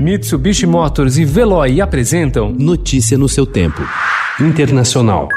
Mitsubishi Motors e Veloy apresentam Notícia no seu tempo. Internacional.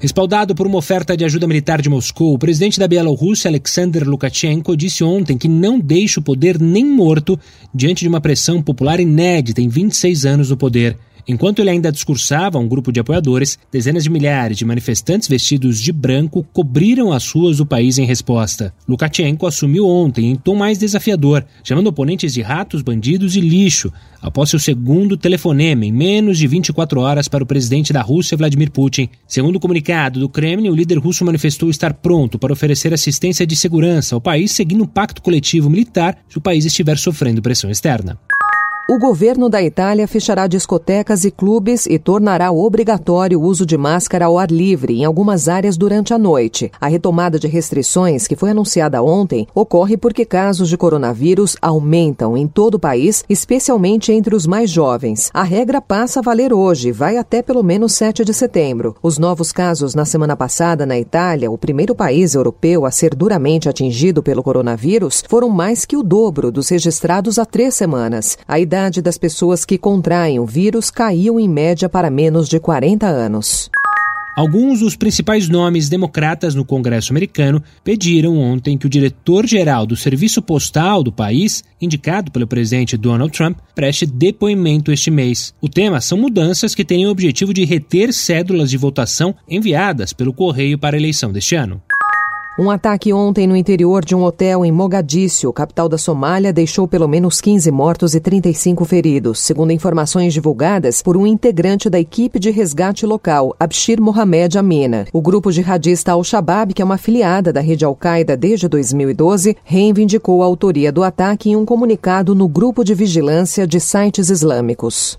Respaldado por uma oferta de ajuda militar de Moscou, o presidente da Bielorrússia, Alexander Lukashenko, disse ontem que não deixa o poder nem morto diante de uma pressão popular inédita em 26 anos no poder. Enquanto ele ainda discursava a um grupo de apoiadores, dezenas de milhares de manifestantes vestidos de branco cobriram as ruas do país em resposta. Lukashenko assumiu ontem em tom mais desafiador, chamando oponentes de ratos, bandidos e lixo, após seu segundo telefonema em menos de 24 horas para o presidente da Rússia, Vladimir Putin. Segundo o comunicado do Kremlin, o líder russo manifestou estar pronto para oferecer assistência de segurança ao país, seguindo um pacto coletivo militar se o país estiver sofrendo pressão externa. O governo da Itália fechará discotecas e clubes e tornará obrigatório o uso de máscara ao ar livre em algumas áreas durante a noite. A retomada de restrições, que foi anunciada ontem, ocorre porque casos de coronavírus aumentam em todo o país, especialmente entre os mais jovens. A regra passa a valer hoje, vai até pelo menos 7 de setembro. Os novos casos na semana passada na Itália, o primeiro país europeu a ser duramente atingido pelo coronavírus, foram mais que o dobro dos registrados há três semanas. A idade das pessoas que contraem o vírus caiu em média para menos de 40 anos. Alguns dos principais nomes democratas no Congresso americano pediram ontem que o diretor-geral do Serviço Postal do país, indicado pelo presidente Donald Trump, preste depoimento este mês. O tema são mudanças que têm o objetivo de reter cédulas de votação enviadas pelo correio para a eleição deste ano. Um ataque ontem no interior de um hotel em Mogadíscio, capital da Somália, deixou pelo menos 15 mortos e 35 feridos, segundo informações divulgadas por um integrante da equipe de resgate local, Abshir Mohamed Amina. O grupo jihadista Al-Shabaab, que é uma afiliada da rede Al-Qaeda desde 2012, reivindicou a autoria do ataque em um comunicado no grupo de vigilância de sites islâmicos.